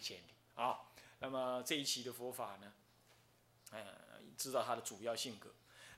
千里啊。那么这一期的佛法呢，呃，知道它的主要性格、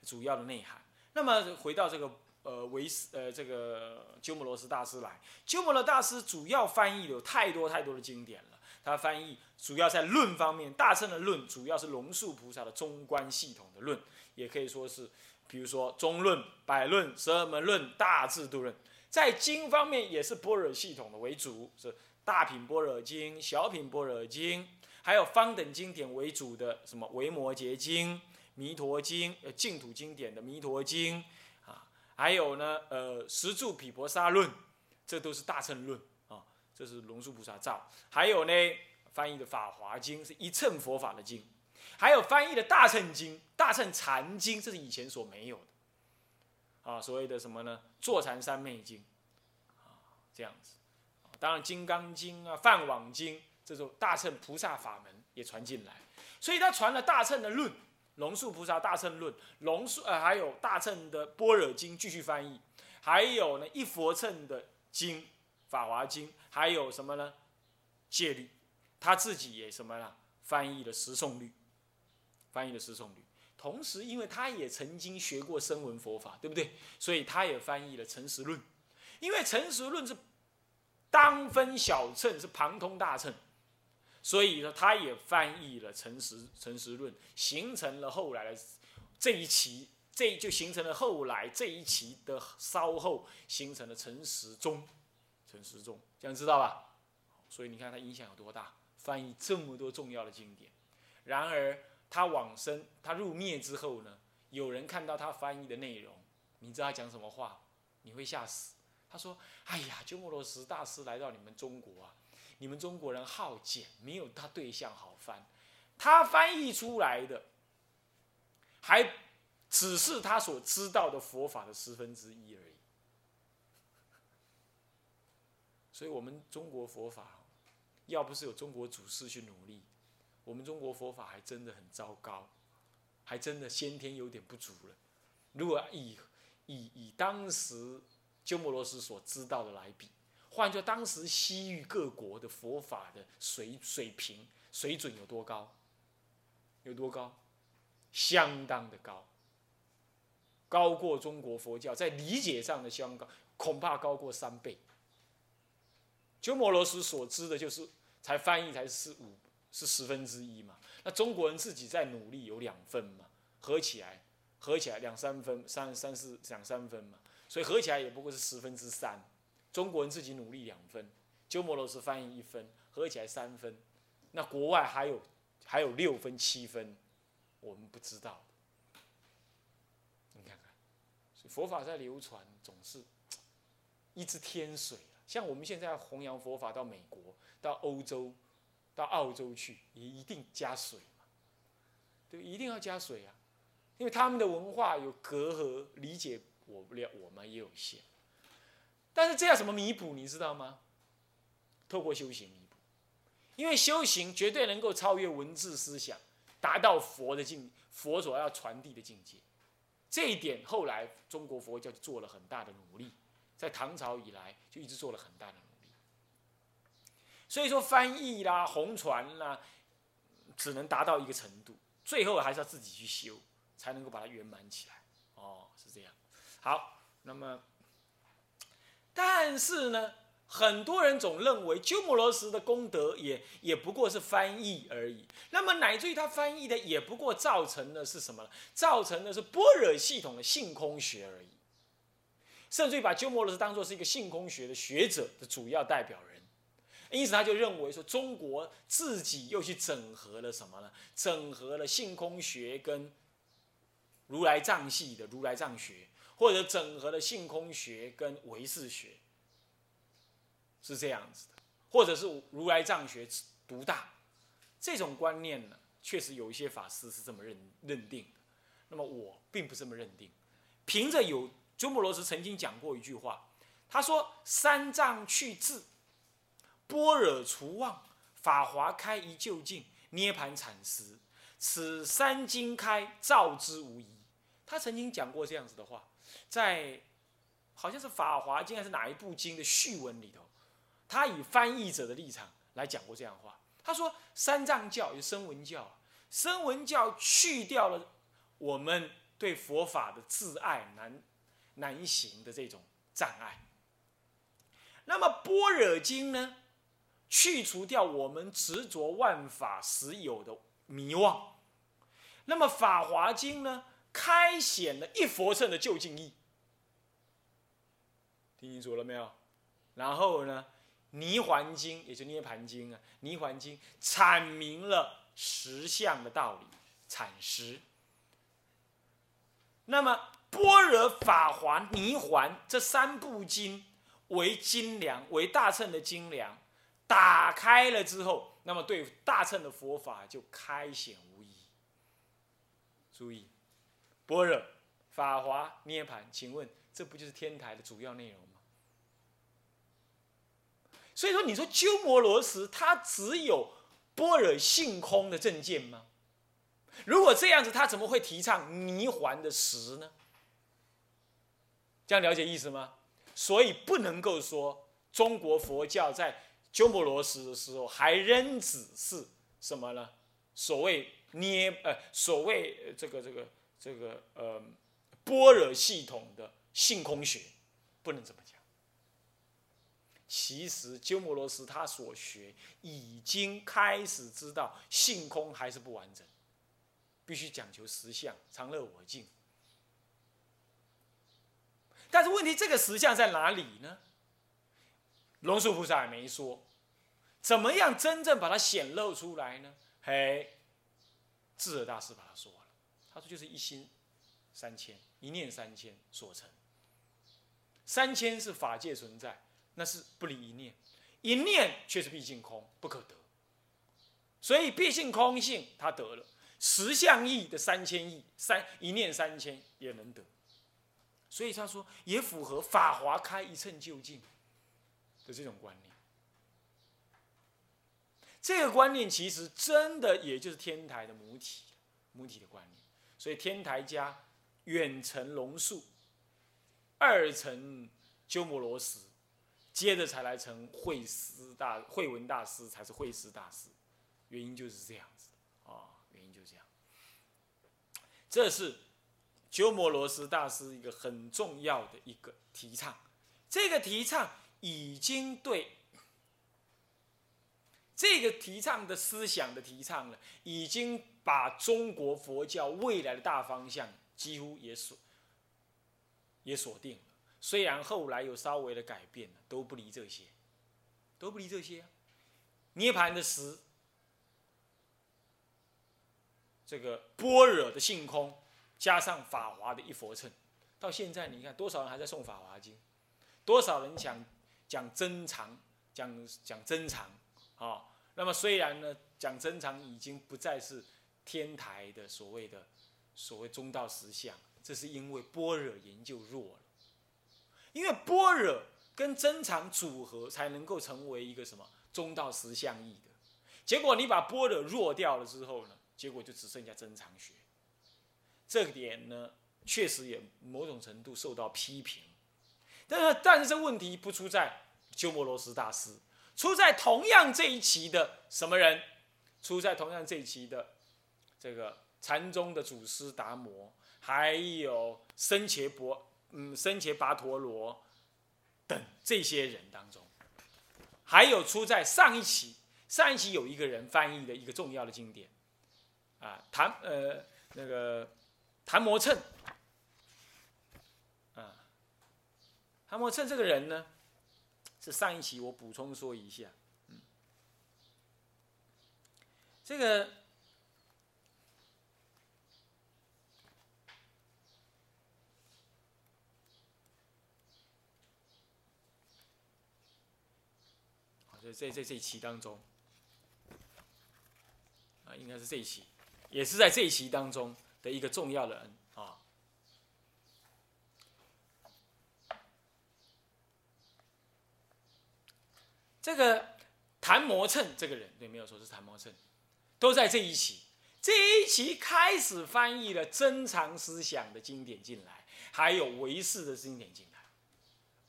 主要的内涵。那么回到这个呃维斯呃这个鸠摩罗什大师来，鸠摩罗大师主要翻译有太多太多的经典了。他翻译主要在论方面，大乘的论主要是龙树菩萨的中观系统的论，也可以说是，比如说中论、百论、十二门论、大智度论。在经方面也是般若系统的为主，是大品般若经、小品般若经，还有方等经典为主的什么维摩诘经、弥陀经、呃净土经典的弥陀经啊，还有呢呃十住毗婆沙论，这都是大乘论啊，这是龙树菩萨造。还有呢翻译的法华经是一乘佛法的经，还有翻译的大乘经、大乘禅经，这是以前所没有的。啊，所谓的什么呢？坐禅三昧经，啊，这样子。当然，《金刚经》啊，《梵网经》这种大乘菩萨法门也传进来，所以他传了大乘的论，龙树菩萨大乘论，龙树呃，还有大乘的般若经继续翻译，还有呢一佛乘的经，《法华经》，还有什么呢？戒律，他自己也什么呢？翻译了十诵律，翻译了十诵律。同时，因为他也曾经学过声闻佛法，对不对？所以他也翻译了《诚实论》。因为《诚实论》是当分小乘，是旁通大乘，所以呢，他也翻译了《诚实诚实论》，形成了后来的这一期，这就形成了后来这一期的稍后形成了《诚实宗》。诚实宗，这样知道吧？所以你看他影响有多大，翻译这么多重要的经典。然而。他往生，他入灭之后呢？有人看到他翻译的内容，你知道他讲什么话？你会吓死。他说：“哎呀，鸠摩罗什大师来到你们中国啊，你们中国人好简，没有他对象好翻。他翻译出来的，还只是他所知道的佛法的十分之一而已。所以，我们中国佛法，要不是有中国祖师去努力。”我们中国佛法还真的很糟糕，还真的先天有点不足了。如果以以以当时鸠摩罗什所知道的来比，换作当时西域各国的佛法的水水平水准有多高？有多高？相当的高，高过中国佛教在理解上的相高，恐怕高过三倍。鸠摩罗什所知的就是才翻译才是五。是十分之一嘛？那中国人自己在努力有两分嘛？合起来，合起来两三分，三三四两三分嘛？所以合起来也不过是十分之三。中国人自己努力两分，鸠摩罗什翻译一分，合起来三分。那国外还有还有六分七分，我们不知道。你看看，佛法在流传总是一支天水像我们现在弘扬佛法到美国，到欧洲。到澳洲去也一定加水嘛，对，一定要加水啊，因为他们的文化有隔阂，理解我不了，我们也有限。但是这要怎么弥补？你知道吗？透过修行弥补，因为修行绝对能够超越文字思想，达到佛的境，佛所要传递的境界。这一点后来中国佛教就做了很大的努力，在唐朝以来就一直做了很大的努力。所以说翻译啦、红传啦，只能达到一个程度，最后还是要自己去修，才能够把它圆满起来。好，那么，但是呢，很多人总认为鸠摩罗什的功德也也不过是翻译而已。那么乃至于他翻译的也不过造成的是什么？造成的是般若系统的性空学而已。甚至于把鸠摩罗什当做是一个性空学的学者的主要代表人。因此，他就认为说，中国自己又去整合了什么呢？整合了性空学跟如来藏系的如来藏学，或者整合了性空学跟唯识学，是这样子的，或者是如来藏学独大，这种观念呢，确实有一些法师是这么认认定的。那么我并不这么认定。凭着有鸠摩罗什曾经讲过一句话，他说：“三藏去智。”般若除妄，法华开一究竟，涅盘产时，此三经开，照之无疑。他曾经讲过这样子的话，在好像是《法华经》还是哪一部经的序文里头，他以翻译者的立场来讲过这样话。他说三藏教有声闻教，声闻教去掉了我们对佛法的自爱难难行的这种障碍。那么般若经呢，去除掉我们执着万法实有的迷妄。那么法华经呢，开显了一佛乘的究竟义。听清楚了没有？然后呢，泥环经也就涅盘经啊，泥环经阐明了实相的道理，阐实。那么般若、法华、泥环这三部经为精良，为大乘的精良，打开了之后，那么对大乘的佛法就开显无疑。注意，般若、法华、涅盘，请问这不就是天台的主要内容吗？所以说，你说鸠摩罗什他只有般若性空的正见吗？如果这样子，他怎么会提倡泥环的实呢？这样了解意思吗？所以不能够说中国佛教在鸠摩罗什的时候还仍只是什么呢？所谓捏呃，所谓这个这个这个呃般若系统的性空学，不能这么讲。其实鸠摩罗什他所学已经开始知道性空还是不完整，必须讲求实相，常乐我净。但是问题，这个实相在哪里呢？龙树菩萨也没说，怎么样真正把它显露出来呢？嘿，智者大师把它说，他说就是一心三千，一念三千所成。三千是法界存在。那是不离一念，一念却是毕竟空，不可得。所以毕竟空性，他得了十相义的三千亿，三一念三千也能得。所以他说，也符合法华开一乘究竟的这种观念。这个观念其实真的也就是天台的母体，母体的观念。所以天台家远程龙树，二层鸠摩罗什。接着才来成慧师大慧文大师，才是慧师大师，原因就是这样子啊，原因就这样。这是鸠摩罗什大师一个很重要的一个提倡，这个提倡已经对这个提倡的思想的提倡了，已经把中国佛教未来的大方向几乎也锁也锁定了。虽然后来有稍微的改变了，都不离这些，都不离这些。涅盘的实，这个般若的性空，加上法华的一佛乘，到现在你看多少人还在诵法华经，多少人讲讲真常，讲讲真常啊。那么虽然呢，讲真常已经不再是天台的所谓的所谓中道实相，这是因为般若研究弱了。因为般若跟真常组合，才能够成为一个什么中道实相义的。结果你把般若弱掉了之后呢，结果就只剩下真常学。这个点呢，确实也某种程度受到批评。但是，但是这问题不出在鸠摩罗什大师，出在同样这一期的什么人？出在同样这一期的这个禅宗的祖师达摩，还有僧伽婆。嗯，僧伽跋陀罗等这些人当中，还有出在上一期，上一期有一个人翻译的一个重要的经典，啊，谭呃那个谭摩称，啊，谭摩称这个人呢，是上一期我补充说一下，嗯，这个。在在这一期当中，啊，应该是这一期，也是在这一期当中的一个重要的人啊。这个谭摩称这个人，对，没有说是谭摩称，都在这一期。这一期开始翻译了珍藏思想的经典进来，还有唯识的经典进来。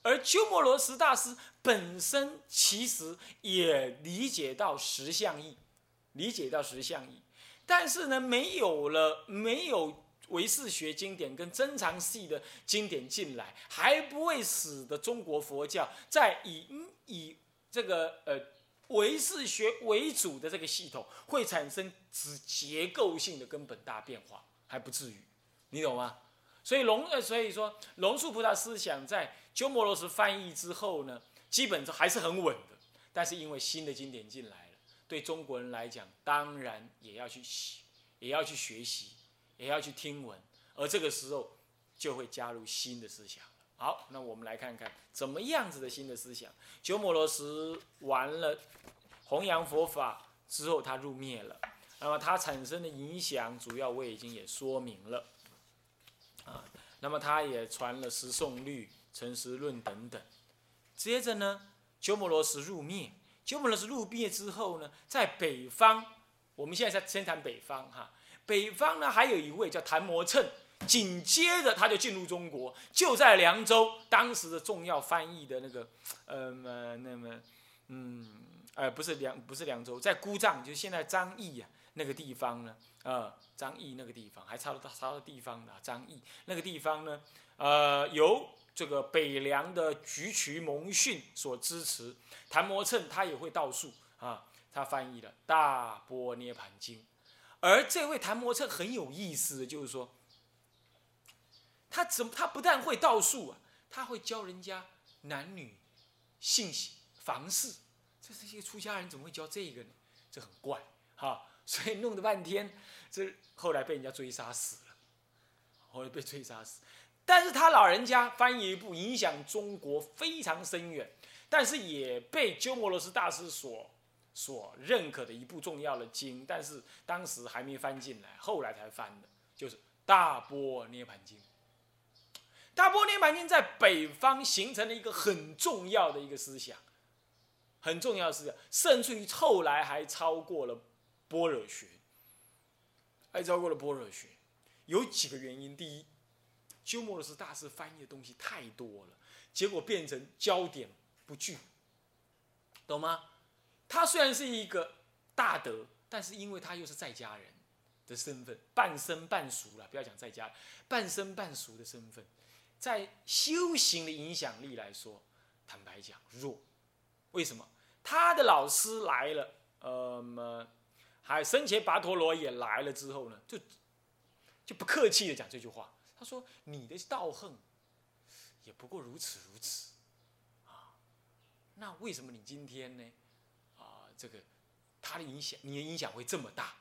而鸠摩罗什大师本身其实也理解到实相义，理解到实相义，但是呢，没有了没有唯识学经典跟真常系的经典进来，还不会使得中国佛教在以以这个呃唯识学为主的这个系统会产生只结构性的根本大变化，还不至于，你懂吗？所以龙呃，所以说龙树菩萨思想在鸠摩罗什翻译之后呢，基本上还是很稳的。但是因为新的经典进来了，对中国人来讲，当然也要去也要去学习，也要去听闻。而这个时候就会加入新的思想了。好，那我们来看看怎么样子的新的思想。鸠摩罗什完了弘扬佛法之后，他入灭了。那么他产生的影响，主要我已经也说明了。啊，那么他也传了《十诵律》《诚实论》等等。接着呢，鸠摩罗什入灭。鸠摩罗什入灭之后呢，在北方，我们现在在先谈北方哈。北方呢，还有一位叫昙摩谶，紧接着他就进入中国，就在凉州，当时的重要翻译的那个，呃，那么，嗯，呃，不是凉，不是凉州，在姑丈，就是现在张掖啊那个地方呢。啊，张掖那个地方还差到差到地方的张掖那个地方呢，呃，由这个北凉的菊渠蒙逊所支持，昙摩谶他也会道术啊，他翻译了《大波涅盘经》，而这位昙摩谶很有意思的就是说，他怎么他不但会道术啊，他会教人家男女性行房事，这是一个出家人怎么会教这个呢？这很怪哈。所以弄得半天，这后来被人家追杀死了，后来被追杀死。但是他老人家翻译一部影响中国非常深远，但是也被鸠摩罗什大师所所认可的一部重要的经，但是当时还没翻进来，后来才翻的，就是《大波涅盘经》。《大波涅盘经》在北方形成了一个很重要的一个思想，很重要的思想，甚至于后来还超过了。般若学，还超过了般若学，有几个原因。第一，鸠摩罗什大师翻译的东西太多了，结果变成焦点不聚，懂吗？他虽然是一个大德，但是因为他又是在家人的身份，半生半熟了，不要讲在家，半生半熟的身份，在修行的影响力来说，坦白讲弱。为什么？他的老师来了，呃么？还生前跋陀罗也来了之后呢，就就不客气的讲这句话。他说：“你的道行也不过如此如此，啊，那为什么你今天呢？啊，这个他的影响，你的影响会这么大？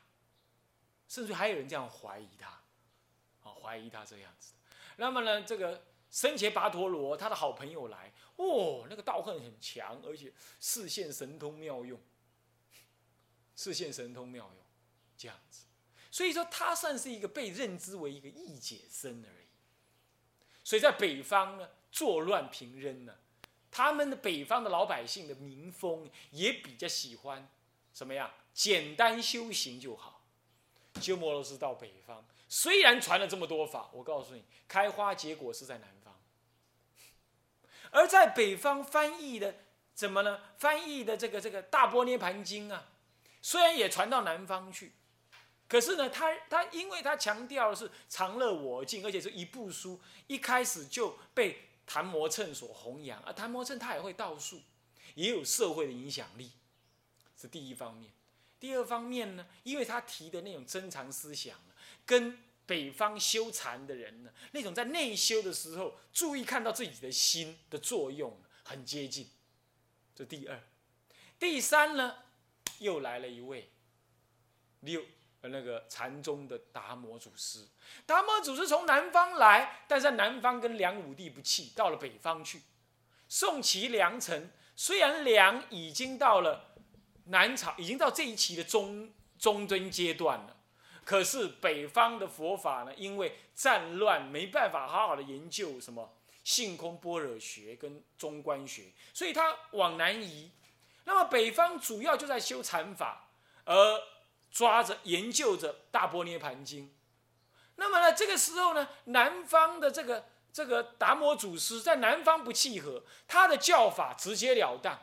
甚至还有人这样怀疑他，啊，怀疑他这样子。那么呢，这个生前跋陀罗他的好朋友来，哦，那个道行很强，而且视线神通妙用。”视现神通妙用，这样子，所以说他算是一个被认知为一个异解生而已。所以在北方呢，作乱平扔呢，他们的北方的老百姓的民风也比较喜欢什么样？简单修行就好。鸠摩罗什到北方，虽然传了这么多法，我告诉你，开花结果是在南方，而在北方翻译的怎么呢？翻译的这个这个大波涅盘经啊。虽然也传到南方去，可是呢，他他因为他强调的是常乐我净，而且是一部书，一开始就被谭摩谶所弘扬，而谭摩谶他也会道术，也有社会的影响力，是第一方面。第二方面呢，因为他提的那种珍藏思想，跟北方修禅的人呢，那种在内修的时候注意看到自己的心的作用很接近，这第二。第三呢？又来了一位六那个禅宗的达摩祖师，达摩祖师从南方来，但在南方跟梁武帝不弃，到了北方去。宋齐梁陈，虽然梁已经到了南朝，已经到这一期的中中尊阶段了，可是北方的佛法呢，因为战乱，没办法好好的研究什么性空般若学跟中观学，所以他往南移。那么北方主要就在修禅法，而抓着研究着《大波涅盘经》。那么呢，这个时候呢，南方的这个这个达摩祖师在南方不契合，他的教法直截了当，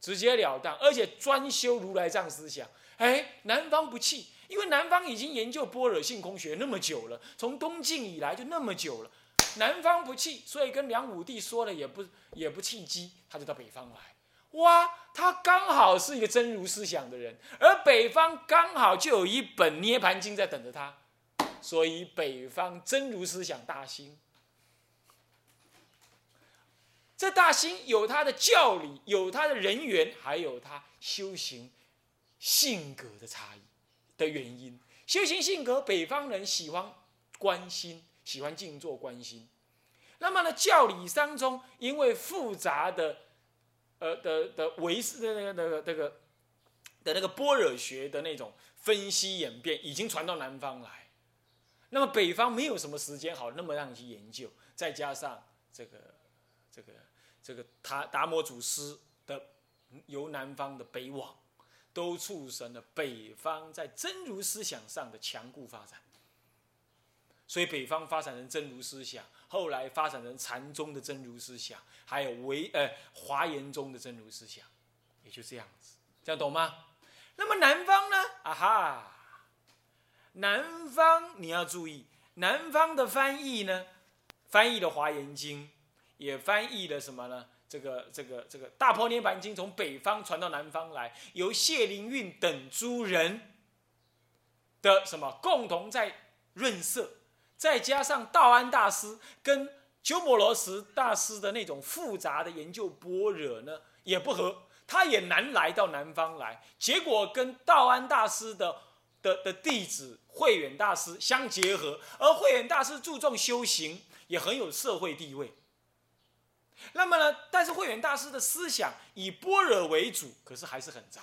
直截了当，而且专修如来藏思想。哎，南方不契，因为南方已经研究般若性空学那么久了，从东晋以来就那么久了，南方不契，所以跟梁武帝说了也不也不契机，他就到北方来。哇，他刚好是一个真如思想的人，而北方刚好就有一本《涅盘经》在等着他，所以北方真如思想大兴。这大兴有他的教理，有他的人缘，还有他修行性格的差异的原因。修行性格，北方人喜欢关心，喜欢静坐关心。那么呢，教理当中，因为复杂的。呃的的维斯的那个那个那个的那个般若学的那种分析演变，已经传到南方来。那么北方没有什么时间好那么让你去研究，再加上这个这个这个达达摩祖师的由南方的北往，都促成了北方在真如思想上的强固发展。所以北方发展成真如思想，后来发展成禅宗的真如思想，还有唯呃华严宗的真如思想，也就这样子，这样懂吗？那么南方呢？啊哈，南方你要注意，南方的翻译呢，翻译的华严经，也翻译了什么呢？这个这个这个大破涅盘经从北方传到南方来，由谢灵运等诸人的什么共同在润色。再加上道安大师跟鸠摩罗什大师的那种复杂的研究般若呢，也不合，他也难来到南方来。结果跟道安大师的的的弟子慧远大师相结合，而慧远大师注重修行，也很有社会地位。那么呢，但是慧远大师的思想以般若为主，可是还是很杂，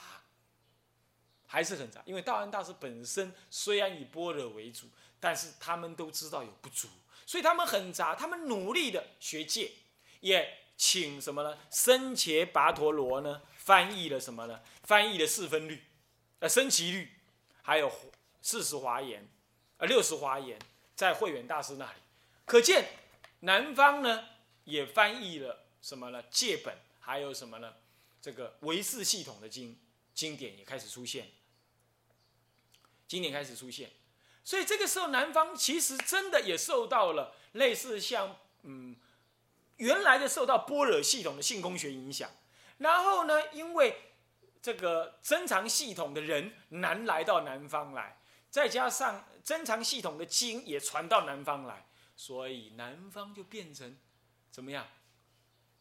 还是很杂。因为道安大师本身虽然以般若为主。但是他们都知道有不足，所以他们很杂，他们努力的学戒，也请什么呢？僧伽跋陀罗呢翻译了什么呢？翻译了四分律，呃，升旗律，还有四十华严，呃，六十华严，在慧远大师那里。可见南方呢也翻译了什么呢？戒本，还有什么呢？这个唯识系统的经经典也开始出现，经典开始出现。所以这个时候，南方其实真的也受到了类似像嗯原来的受到般若系统的性空学影响，然后呢，因为这个增长系统的人难来到南方来，再加上增长系统的经也传到南方来，所以南方就变成怎么样？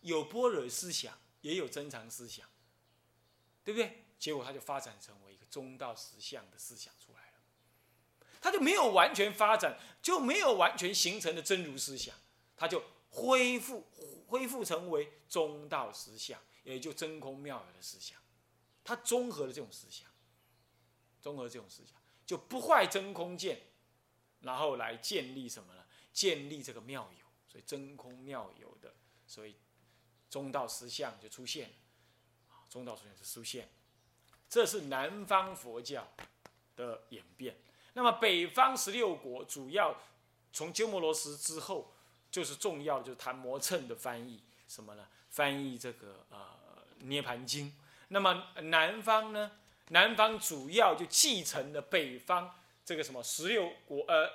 有般若思想，也有增长思想，对不对？结果它就发展成为一个中道实相的思想。他就没有完全发展，就没有完全形成的真如思想，他就恢复恢复成为中道思想，也就真空妙有的思想，他综合了这种思想，综合这种思想就不坏真空见，然后来建立什么呢？建立这个妙有，所以真空妙有的，所以中道思想就出现，中道思想就出现，这是南方佛教的演变。那么北方十六国主要从鸠摩罗什之后，就是重要就是昙摩谶的翻译，什么呢？翻译这个呃《涅盘经》。那么南方呢？南方主要就继承了北方这个什么十六国呃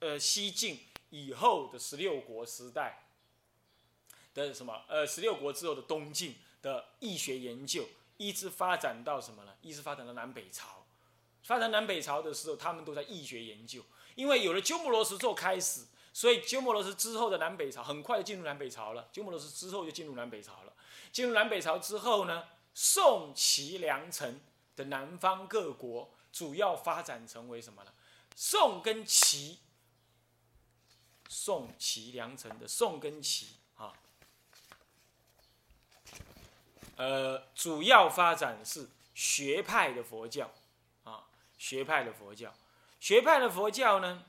呃西晋以后的十六国时代的什么呃十六国之后的东晋的易学研究，一直发展到什么呢？一直发展到南北朝。发展南北朝的时候，他们都在易学研究，因为有了鸠摩罗什做开始，所以鸠摩罗什之后的南北朝很快就进入南北朝了。鸠摩罗什之后就进入南北朝了。进入南北朝之后呢，宋齐梁陈的南方各国主要发展成为什么呢？宋跟齐，宋齐梁陈的宋跟齐啊，呃，主要发展是学派的佛教。学派的佛教，学派的佛教呢，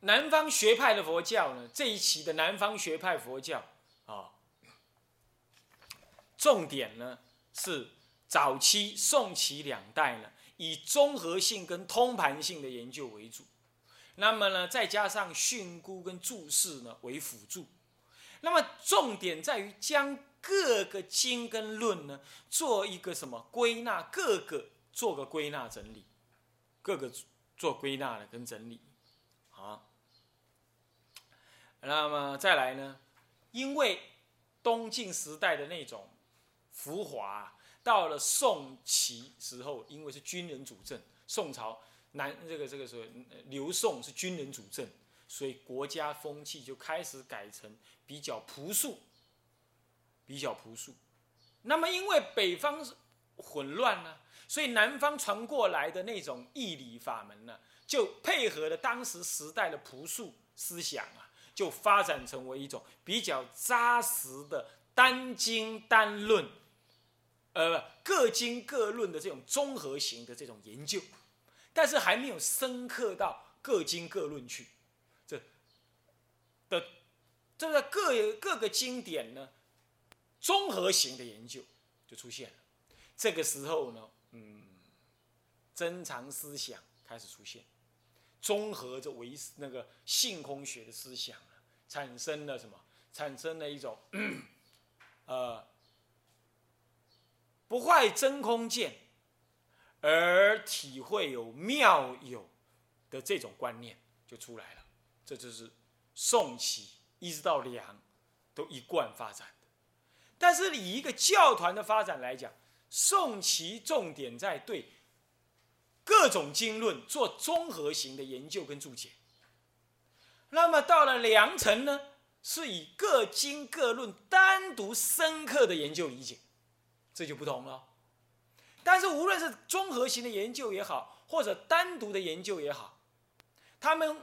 南方学派的佛教呢，这一期的南方学派佛教啊，重点呢是早期宋齐两代呢，以综合性跟通盘性的研究为主，那么呢，再加上训诂跟注释呢为辅助，那么重点在于将各个经跟论呢做一个什么归纳，各个做个归纳整理，各个做归纳的跟整理，好。那么再来呢，因为东晋时代的那种浮华。到了宋齐时候，因为是军人主政，宋朝南这个这个时候刘宋是军人主政，所以国家风气就开始改成比较朴素，比较朴素。那么因为北方混乱呢，所以南方传过来的那种义理法门呢，就配合了当时时代的朴素思想啊，就发展成为一种比较扎实的单经单论。呃，各经各论的这种综合型的这种研究，但是还没有深刻到各经各论去，这的这个各各个经典呢，综合型的研究就出现了。这个时候呢，嗯，珍藏思想开始出现，综合着唯那个性空学的思想产生了什么？产生了一种呃。不坏真空见，而体会有妙有的这种观念就出来了。这就是宋齐一直到梁都一贯发展的。但是以一个教团的发展来讲，宋齐重点在对各种经论做综合型的研究跟注解。那么到了梁城呢，是以各经各论单独深刻的研究理解。这就不同了，但是无论是综合型的研究也好，或者单独的研究也好，他们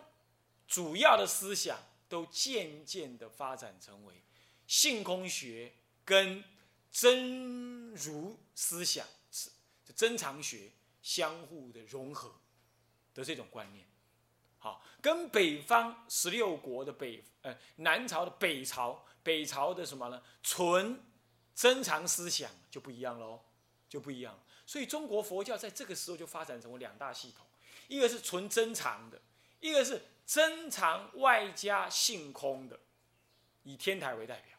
主要的思想都渐渐的发展成为性空学跟真如思想是、真常学相互的融合的这种观念。好，跟北方十六国的北呃南朝的北朝北朝的什么呢？纯。真藏思想就不一样喽，就不一样。所以中国佛教在这个时候就发展成为两大系统，一个是纯珍藏的，一个是珍藏外加性空的，以天台为代表，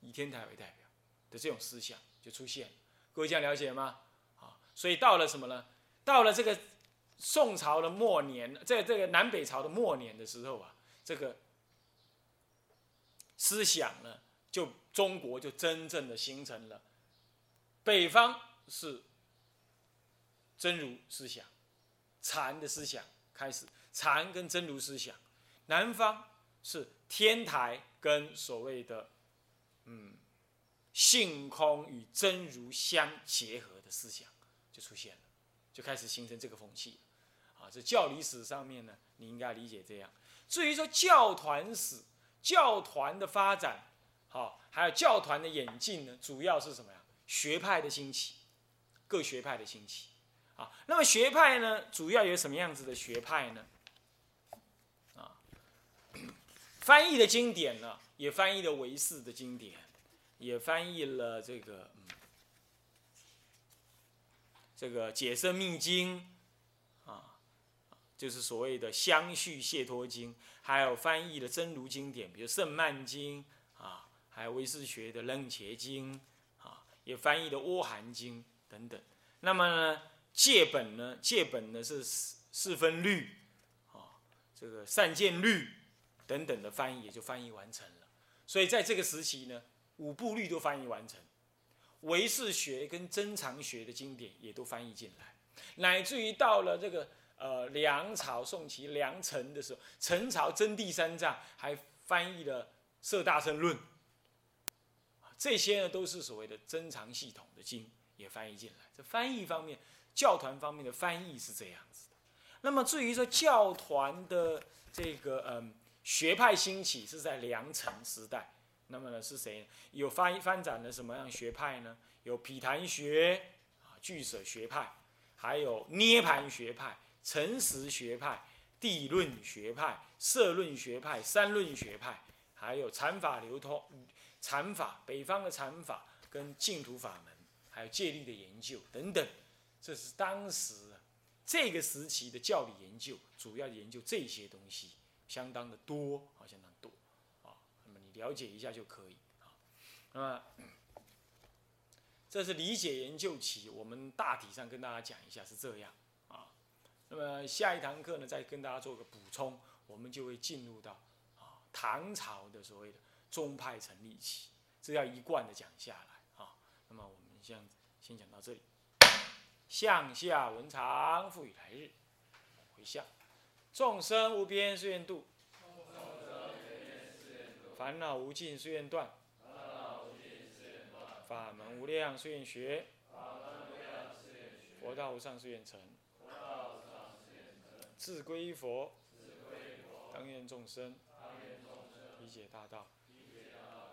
以天台为代表的这种思想就出现。各位这样了解吗？啊，所以到了什么呢？到了这个宋朝的末年，在这个南北朝的末年的时候啊，这个思想呢就。中国就真正的形成了，北方是真如思想，禅的思想开始，禅跟真如思想；南方是天台跟所谓的嗯性空与真如相结合的思想就出现了，就开始形成这个风气。啊，这教理史上面呢，你应该理解这样。至于说教团史，教团的发展。好，还有教团的演进呢，主要是什么呀？学派的兴起，各学派的兴起。啊，那么学派呢，主要有什么样子的学派呢？啊，翻译的经典呢，也翻译了唯识的经典，也翻译了这个嗯，这个解释密经，啊，就是所谓的相续解脱经，还有翻译的真如经典，比如圣曼经，啊。还有唯识学的《楞伽经》，也翻译的《阿含经》等等。那么呢，戒本呢，戒本呢是四四分律，啊，这个善见律等等的翻译也就翻译完成了。所以在这个时期呢，五部律都翻译完成，唯识学跟真常学的经典也都翻译进来，乃至于到了这个呃梁朝宋齐梁陈的时候，陈朝真谛三藏还翻译了《摄大乘论》。这些呢都是所谓的珍藏系统的经也翻译进来。这翻译方面，教团方面的翻译是这样子的。那么至于说教团的这个嗯学派兴起是在良辰时代，那么呢是谁？有翻翻展了什么样学派呢？有毗昙学啊、俱舍学派，还有涅盘学派、诚实学派、地论学派、社论学派、三论学派，还有禅法流通。禅法，北方的禅法跟净土法门，还有戒律的研究等等，这是当时这个时期的教理研究，主要研究这些东西，相当的多，好相当多啊。那么你了解一下就可以啊。那么这是理解研究期，我们大体上跟大家讲一下是这样啊。那么下一堂课呢，再跟大家做个补充，我们就会进入到啊唐朝的所谓的宗派成立起，这要一贯的讲下来啊。那么我们先先讲到这里。向下文长，赋予来日。回向，众生无边誓愿度，烦恼无尽誓愿断。法门无量誓愿学，佛道无上誓愿成。自归佛，当愿众生理解大道，